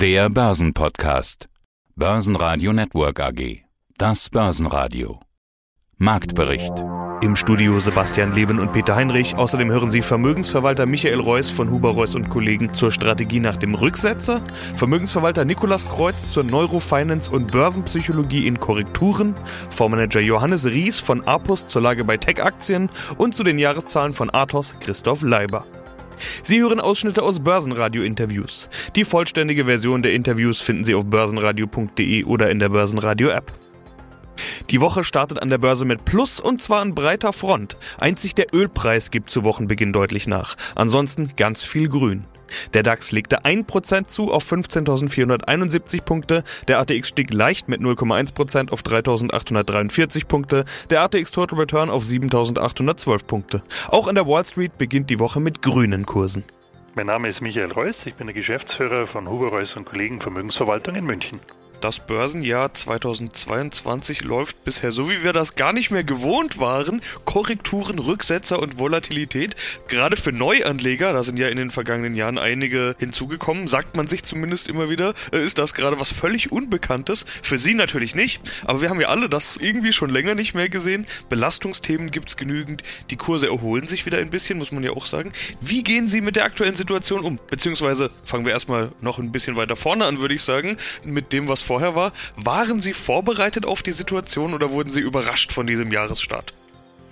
Der Börsenpodcast. Börsenradio Network AG. Das Börsenradio. Marktbericht. Im Studio Sebastian Leben und Peter Heinrich. Außerdem hören Sie Vermögensverwalter Michael Reuss von Huber Reuss und Kollegen zur Strategie nach dem Rücksetzer, Vermögensverwalter Nikolas Kreuz zur Neurofinance und Börsenpsychologie in Korrekturen, Fondsmanager Johannes Ries von Apus zur Lage bei Tech-Aktien und zu den Jahreszahlen von Athos Christoph Leiber. Sie hören Ausschnitte aus Börsenradio-Interviews. Die vollständige Version der Interviews finden Sie auf börsenradio.de oder in der Börsenradio-App. Die Woche startet an der Börse mit Plus und zwar an breiter Front. Einzig der Ölpreis gibt zu Wochenbeginn deutlich nach. Ansonsten ganz viel Grün. Der DAX legte 1% zu auf 15.471 Punkte, der ATX stieg leicht mit 0,1% auf 3.843 Punkte, der ATX Total Return auf 7.812 Punkte. Auch an der Wall Street beginnt die Woche mit grünen Kursen. Mein Name ist Michael Reuss, ich bin der Geschäftsführer von Huber Reuss und Kollegen Vermögensverwaltung in München. Das Börsenjahr 2022 läuft bisher so, wie wir das gar nicht mehr gewohnt waren. Korrekturen, Rücksetzer und Volatilität. Gerade für Neuanleger, da sind ja in den vergangenen Jahren einige hinzugekommen, sagt man sich zumindest immer wieder, äh, ist das gerade was völlig Unbekanntes. Für Sie natürlich nicht, aber wir haben ja alle das irgendwie schon länger nicht mehr gesehen. Belastungsthemen gibt's genügend. Die Kurse erholen sich wieder ein bisschen, muss man ja auch sagen. Wie gehen Sie mit der aktuellen Situation um? Beziehungsweise fangen wir erstmal noch ein bisschen weiter vorne an, würde ich sagen, mit dem, was vorher war. Waren Sie vorbereitet auf die Situation oder wurden Sie überrascht von diesem Jahresstart?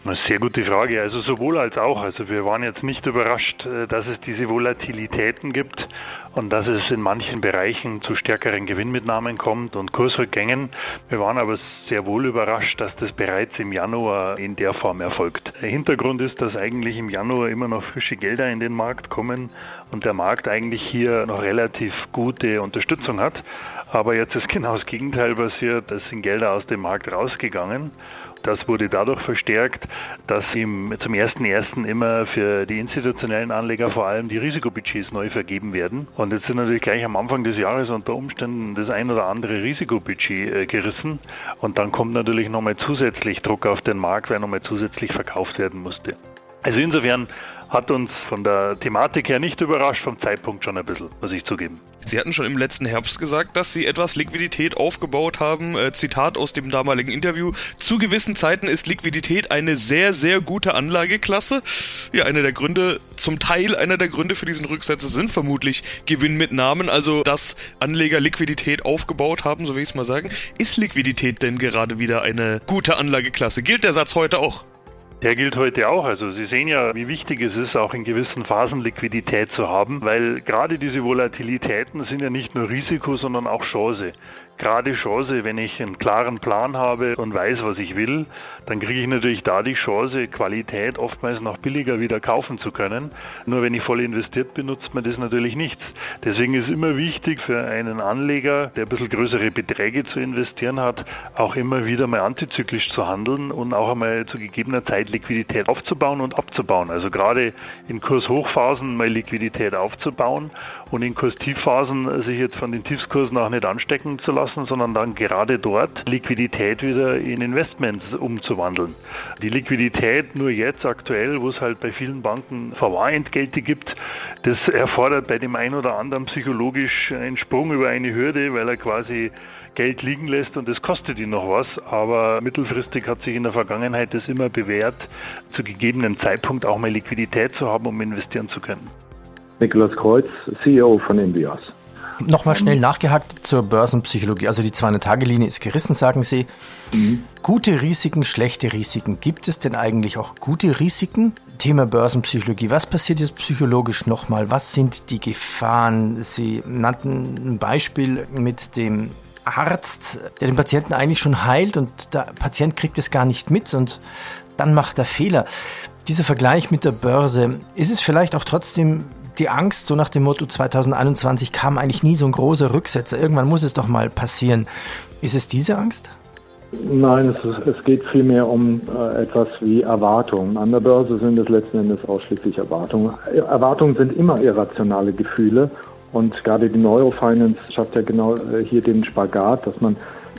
Eine sehr gute Frage. Also sowohl als auch. Also wir waren jetzt nicht überrascht, äh, dass es diese Volatilitäten gibt und dass es in manchen Bereichen zu stärkeren Gewinnmitnahmen kommt und Kursrückgängen. Wir waren aber sehr wohl überrascht, dass das bereits im Januar in der Form erfolgt. Der Hintergrund ist, dass eigentlich im Januar immer noch frische Gelder in den Markt kommen und der Markt eigentlich hier noch relativ gute Unterstützung hat. Aber jetzt ist genau das Gegenteil passiert. Es sind Gelder aus dem Markt rausgegangen. Das wurde dadurch verstärkt, dass im, zum 1.1. immer für die institutionellen Anleger vor allem die Risikobudgets neu vergeben werden. Und jetzt sind natürlich gleich am Anfang des Jahres unter Umständen das ein oder andere Risikobudget äh, gerissen. Und dann kommt natürlich nochmal zusätzlich Druck auf den Markt, weil nochmal zusätzlich verkauft werden musste. Also insofern hat uns von der Thematik her nicht überrascht, vom Zeitpunkt schon ein bisschen, muss ich zugeben. Sie hatten schon im letzten Herbst gesagt, dass Sie etwas Liquidität aufgebaut haben. Äh, Zitat aus dem damaligen Interview. Zu gewissen Zeiten ist Liquidität eine sehr, sehr gute Anlageklasse. Ja, einer der Gründe, zum Teil einer der Gründe für diesen Rücksetzer sind vermutlich Gewinn mit Namen, also dass Anleger Liquidität aufgebaut haben, so will ich es mal sagen. Ist Liquidität denn gerade wieder eine gute Anlageklasse? Gilt der Satz heute auch? Der gilt heute auch. Also Sie sehen ja, wie wichtig es ist, auch in gewissen Phasen Liquidität zu haben, weil gerade diese Volatilitäten sind ja nicht nur Risiko, sondern auch Chance gerade Chance, wenn ich einen klaren Plan habe und weiß, was ich will, dann kriege ich natürlich da die Chance, Qualität oftmals noch billiger wieder kaufen zu können. Nur wenn ich voll investiert bin, nutzt man das natürlich nichts. Deswegen ist immer wichtig für einen Anleger, der ein bisschen größere Beträge zu investieren hat, auch immer wieder mal antizyklisch zu handeln und auch einmal zu gegebener Zeit Liquidität aufzubauen und abzubauen. Also gerade in Kurshochphasen mal Liquidität aufzubauen und in Kurstiefphasen sich jetzt von den Tiefskursen auch nicht anstecken zu lassen sondern dann gerade dort Liquidität wieder in Investments umzuwandeln. Die Liquidität nur jetzt aktuell, wo es halt bei vielen Banken Verwahrentgelte gibt, das erfordert bei dem einen oder anderen psychologisch einen Sprung über eine Hürde, weil er quasi Geld liegen lässt und es kostet ihn noch was. Aber mittelfristig hat sich in der Vergangenheit das immer bewährt, zu gegebenen Zeitpunkt auch mal Liquidität zu haben, um investieren zu können. Nikolaus Kreuz, CEO von Invias. Nochmal schnell nachgehakt zur Börsenpsychologie. Also die 200-Tage-Linie ist gerissen, sagen Sie. Mhm. Gute Risiken, schlechte Risiken. Gibt es denn eigentlich auch gute Risiken? Thema Börsenpsychologie. Was passiert jetzt psychologisch nochmal? Was sind die Gefahren? Sie nannten ein Beispiel mit dem Arzt, der den Patienten eigentlich schon heilt und der Patient kriegt es gar nicht mit und dann macht er Fehler. Dieser Vergleich mit der Börse, ist es vielleicht auch trotzdem die Angst, so nach dem Motto 2021 kam eigentlich nie so ein großer Rücksetzer. Irgendwann muss es doch mal passieren. Ist es diese Angst? Nein, es, ist, es geht vielmehr um äh, etwas wie Erwartungen. An der Börse sind es letzten Endes ausschließlich Erwartungen. Erwartungen sind immer irrationale Gefühle und gerade die Neurofinance schafft ja genau äh, hier den Spagat, dass man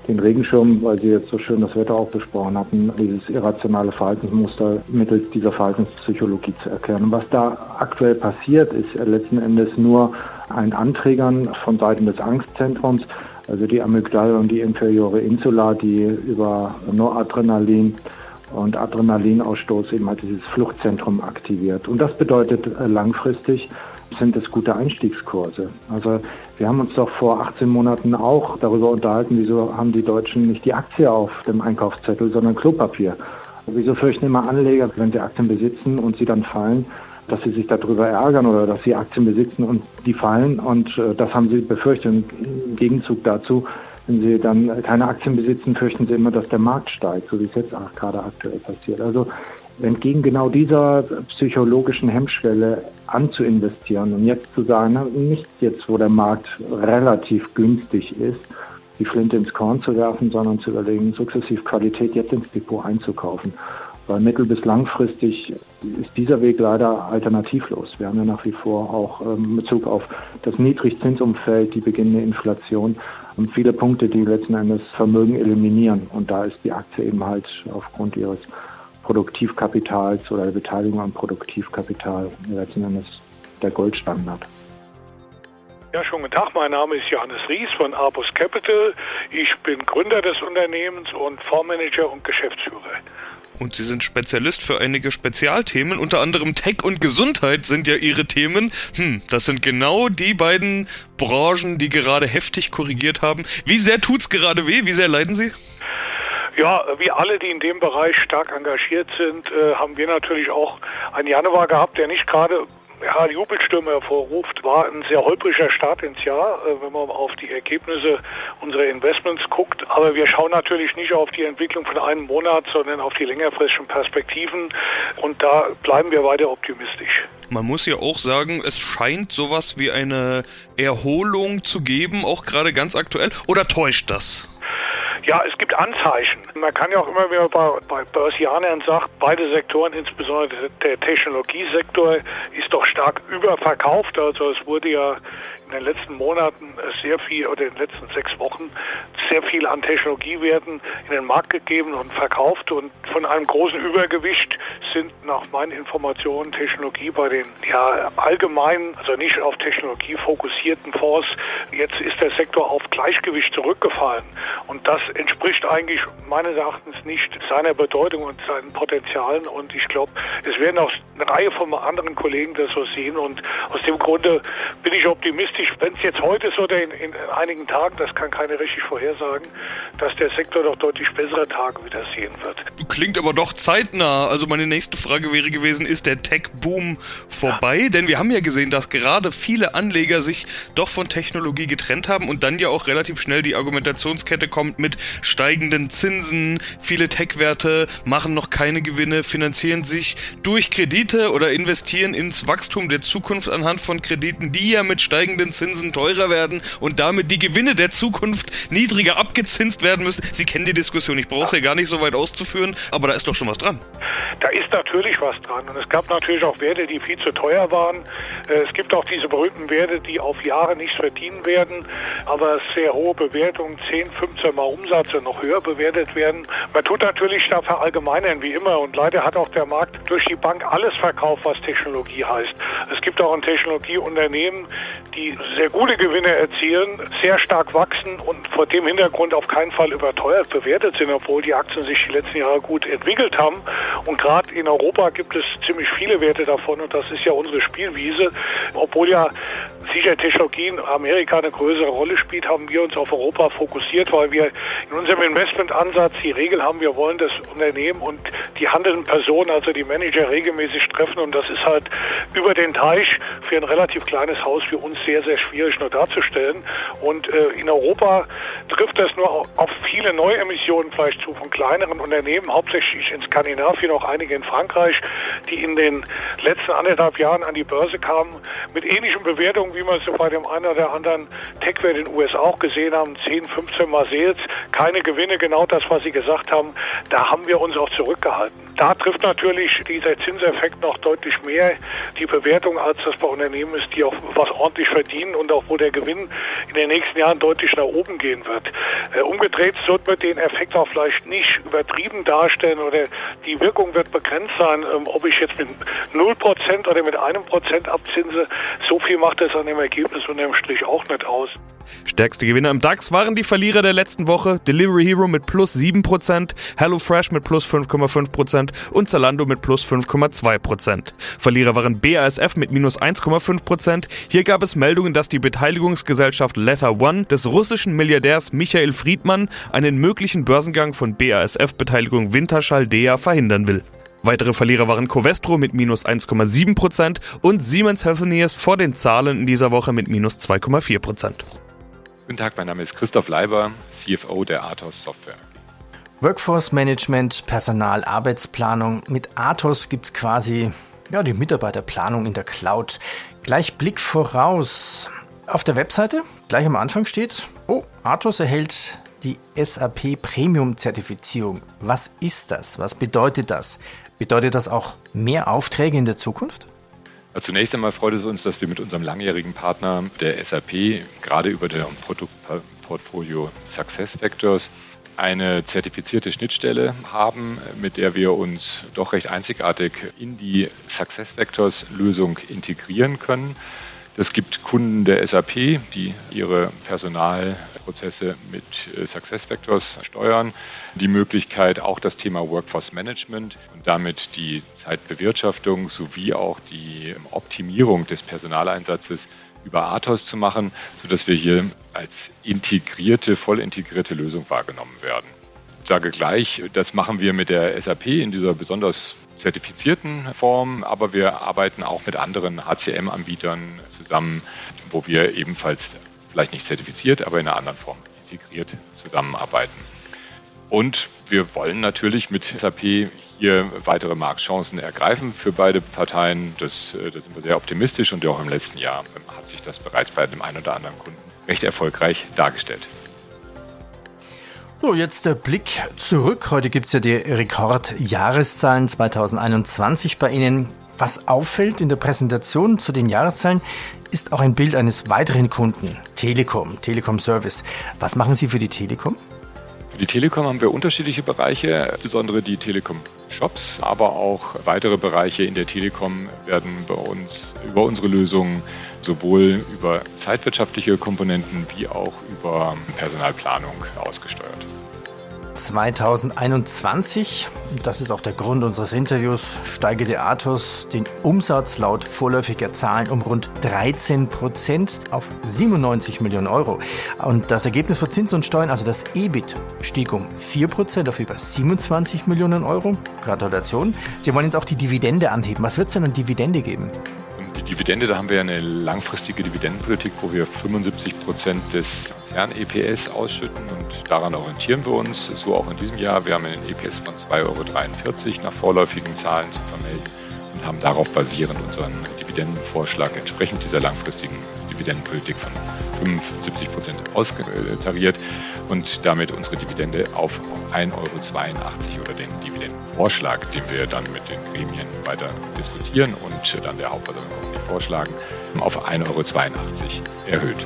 den Regenschirm, weil Sie jetzt so schön das Wetter auch besprochen hatten, dieses irrationale Verhaltensmuster mittels dieser Verhaltenspsychologie zu erklären. Und was da aktuell passiert, ist letzten Endes nur ein Anträgern von Seiten des Angstzentrums, also die Amygdala und die inferiore Insula, die über Noradrenalin und Adrenalinausstoß eben halt dieses Fluchtzentrum aktiviert. Und das bedeutet äh, langfristig sind es gute Einstiegskurse. Also wir haben uns doch vor 18 Monaten auch darüber unterhalten, wieso haben die Deutschen nicht die Aktie auf dem Einkaufszettel, sondern Klopapier. Wieso fürchten immer Anleger, wenn sie Aktien besitzen und sie dann fallen, dass sie sich darüber ärgern oder dass sie Aktien besitzen und die fallen und äh, das haben sie befürchtet. Im Gegenzug dazu wenn sie dann keine Aktien besitzen, fürchten sie immer, dass der Markt steigt, so wie es jetzt auch gerade aktuell passiert. Also entgegen genau dieser psychologischen Hemmschwelle anzuinvestieren und jetzt zu sagen, nicht jetzt, wo der Markt relativ günstig ist, die Flinte ins Korn zu werfen, sondern zu überlegen, sukzessiv Qualität jetzt ins Depot einzukaufen. Weil mittel- bis langfristig ist dieser Weg leider alternativlos. Wir haben ja nach wie vor auch ähm, in Bezug auf das Niedrigzinsumfeld, die beginnende Inflation und viele Punkte, die letzten Endes Vermögen eliminieren. Und da ist die Aktie eben halt aufgrund ihres Produktivkapitals oder der Beteiligung am Produktivkapital letzten Endes der Goldstandard. Ja, schönen guten Tag. Mein Name ist Johannes Ries von Arbus Capital. Ich bin Gründer des Unternehmens und Fondsmanager und Geschäftsführer. Und Sie sind Spezialist für einige Spezialthemen, unter anderem Tech und Gesundheit sind ja Ihre Themen. Hm, das sind genau die beiden Branchen, die gerade heftig korrigiert haben. Wie sehr tut's gerade weh? Wie sehr leiden Sie? Ja, wie alle, die in dem Bereich stark engagiert sind, äh, haben wir natürlich auch einen Januar gehabt, der nicht gerade ja, Jubelstürme hervorruft, war ein sehr holpriger Start ins Jahr, äh, wenn man auf die Ergebnisse unserer Investments guckt. Aber wir schauen natürlich nicht auf die Entwicklung von einem Monat, sondern auf die längerfristigen Perspektiven. Und da bleiben wir weiter optimistisch. Man muss ja auch sagen, es scheint sowas wie eine Erholung zu geben, auch gerade ganz aktuell. Oder täuscht das? Ja, es gibt Anzeichen. Man kann ja auch immer wieder bei, bei Börsianern sagen, beide Sektoren, insbesondere der Technologiesektor, ist doch stark überverkauft. Also es wurde ja in den letzten Monaten sehr viel oder in den letzten sechs Wochen sehr viel an Technologiewerten in den Markt gegeben und verkauft. Und von einem großen Übergewicht sind nach meinen Informationen Technologie bei den ja allgemeinen, also nicht auf Technologie fokussierten Fonds. Jetzt ist der Sektor auf Gleichgewicht zurückgefallen. Und das entspricht eigentlich meines Erachtens nicht seiner Bedeutung und seinen Potenzialen. Und ich glaube, es werden auch eine Reihe von anderen Kollegen das so sehen. Und aus dem Grunde bin ich optimistisch optimistisch, wenn es jetzt heute ist oder in, in, einigen Tagen, das kann keiner richtig vorhersagen, dass der Sektor doch deutlich bessere Tage wieder sehen wird. Klingt aber doch zeitnah. Also meine nächste Frage wäre gewesen, ist der Tech-Boom vorbei? Ja. Denn wir haben ja gesehen, dass gerade viele Anleger sich doch von Technologie getrennt haben und dann ja auch relativ schnell die Argumentationskette kommt mit steigenden Zinsen. Viele Tech-Werte machen noch keine Gewinne, finanzieren sich durch Kredite oder investieren ins Wachstum der Zukunft anhand von Krediten, die ja mit steigenden steigenden Zinsen teurer werden und damit die Gewinne der Zukunft niedriger abgezinst werden müssen. Sie kennen die Diskussion, ich brauche es ja gar nicht so weit auszuführen, aber da ist doch schon was dran. Da ist natürlich was dran und es gab natürlich auch Werte, die viel zu teuer waren. Äh, es gibt auch diese berühmten Werte, die auf Jahre nichts verdienen werden, aber sehr hohe Bewertungen, 10, 15 Mal Umsatz und noch höher bewertet werden. Man tut natürlich da verallgemeinern wie immer und leider hat auch der Markt durch die Bank alles verkauft, was Technologie heißt. Es gibt auch ein Technologieunternehmen, die sehr gute Gewinne erzielen, sehr stark wachsen und vor dem Hintergrund auf keinen Fall überteuert bewertet sind, obwohl die Aktien sich die letzten Jahre gut entwickelt haben. Und gerade in Europa gibt es ziemlich viele Werte davon und das ist ja unsere Spielwiese. Obwohl ja sicher Technologie in Amerika eine größere Rolle spielt, haben wir uns auf Europa fokussiert, weil wir in unserem Investmentansatz die Regel haben, wir wollen das Unternehmen und die handelnden Personen, also die Manager, regelmäßig treffen und das ist halt über den Teich für ein relativ kleines Haus wie uns sehr, sehr schwierig nur darzustellen. Und äh, in Europa trifft das nur auf viele Neuemissionen vielleicht zu von kleineren Unternehmen, hauptsächlich in Skandinavien, auch einige in Frankreich, die in den letzten anderthalb Jahren an die Börse kamen, mit ähnlichen Bewertungen, wie wir es bei dem einen oder anderen Tech-Wert in den USA auch gesehen haben, 10, 15 Mal Sales, keine Gewinne, genau das, was Sie gesagt haben, da haben wir uns auch zurückgehalten. Da trifft natürlich dieser Zinseffekt noch deutlich mehr die Bewertung, als das bei Unternehmen ist, die auch was ordentlich verdienen verdienen und auch wo der Gewinn in den nächsten Jahren deutlich nach oben gehen wird. Äh, umgedreht sollte man den Effekt auch vielleicht nicht übertrieben darstellen oder die Wirkung wird begrenzt sein, ähm, ob ich jetzt mit 0% oder mit einem Prozent abzinse. So viel macht das an dem Ergebnis unter dem Strich auch nicht aus. Stärkste Gewinner im DAX waren die Verlierer der letzten Woche. Delivery Hero mit plus 7%, HelloFresh mit plus 5,5% und Zalando mit plus 5,2%. Verlierer waren BASF mit minus 1,5%. Hier gab es Meldungen, dass die Beteiligungsgesellschaft Letter One des russischen Milliardärs Michael Friedmann einen möglichen Börsengang von BASF-Beteiligung Winterschall Dea verhindern will. Weitere Verlierer waren Covestro mit minus 1,7% und Siemens Healthineers vor den Zahlen in dieser Woche mit minus 2,4%. Guten Tag, mein Name ist Christoph Leiber, CFO der Athos Software. Workforce Management, Personal, Arbeitsplanung. Mit Athos gibt es quasi ja, die Mitarbeiterplanung in der Cloud. Gleich Blick voraus. Auf der Webseite, gleich am Anfang steht, oh, Athos erhält die SAP Premium Zertifizierung. Was ist das? Was bedeutet das? Bedeutet das auch mehr Aufträge in der Zukunft? Zunächst einmal freut es uns, dass wir mit unserem langjährigen Partner der SAP gerade über der Produktportfolio SuccessFactors eine zertifizierte Schnittstelle haben, mit der wir uns doch recht einzigartig in die SuccessFactors Lösung integrieren können. Es gibt Kunden der SAP, die ihre Personalprozesse mit äh, SuccessFactors steuern. Die Möglichkeit, auch das Thema Workforce Management und damit die Zeitbewirtschaftung sowie auch die Optimierung des Personaleinsatzes über Athos zu machen, sodass wir hier als integrierte, voll integrierte Lösung wahrgenommen werden. Ich sage gleich, das machen wir mit der SAP in dieser besonders zertifizierten Form, aber wir arbeiten auch mit anderen HCM-Anbietern zusammen, wo wir ebenfalls vielleicht nicht zertifiziert, aber in einer anderen Form integriert zusammenarbeiten. Und wir wollen natürlich mit SAP hier weitere Marktchancen ergreifen für beide Parteien. Das, äh, da sind wir sehr optimistisch und auch im letzten Jahr sich das bereits bei dem einen oder anderen Kunden recht erfolgreich dargestellt. So, jetzt der Blick zurück. Heute gibt es ja die Rekordjahreszahlen 2021 bei Ihnen. Was auffällt in der Präsentation zu den Jahreszahlen, ist auch ein Bild eines weiteren Kunden, Telekom, Telekom Service. Was machen Sie für die Telekom? Für die Telekom haben wir unterschiedliche Bereiche, insbesondere die Telekom Shops, aber auch weitere Bereiche in der Telekom werden bei uns über unsere Lösungen sowohl über zeitwirtschaftliche Komponenten wie auch über Personalplanung ausgesteuert. 2021, das ist auch der Grund unseres Interviews, steigerte Athos den Umsatz laut vorläufiger Zahlen um rund 13 Prozent auf 97 Millionen Euro. Und das Ergebnis vor Zins und Steuern, also das EBIT, stieg um 4 Prozent auf über 27 Millionen Euro. Gratulation. Sie wollen jetzt auch die Dividende anheben. Was wird es denn an Dividende geben? Die Dividende, da haben wir eine langfristige Dividendenpolitik, wo wir 75 Prozent des Kern-EPS ausschütten und daran orientieren wir uns. So auch in diesem Jahr. Wir haben einen EPS von 2,43 Euro nach vorläufigen Zahlen zu vermelden und haben darauf basierend unseren Dividendenvorschlag entsprechend dieser langfristigen Dividendenpolitik von 75 Prozent austariert und damit unsere Dividende auf 1,82 Euro oder den Dividendenvorschlag, den wir dann mit den Gremien weiter diskutieren und dann der Hauptversammlung vorschlagen, auf 1,82 Euro erhöht.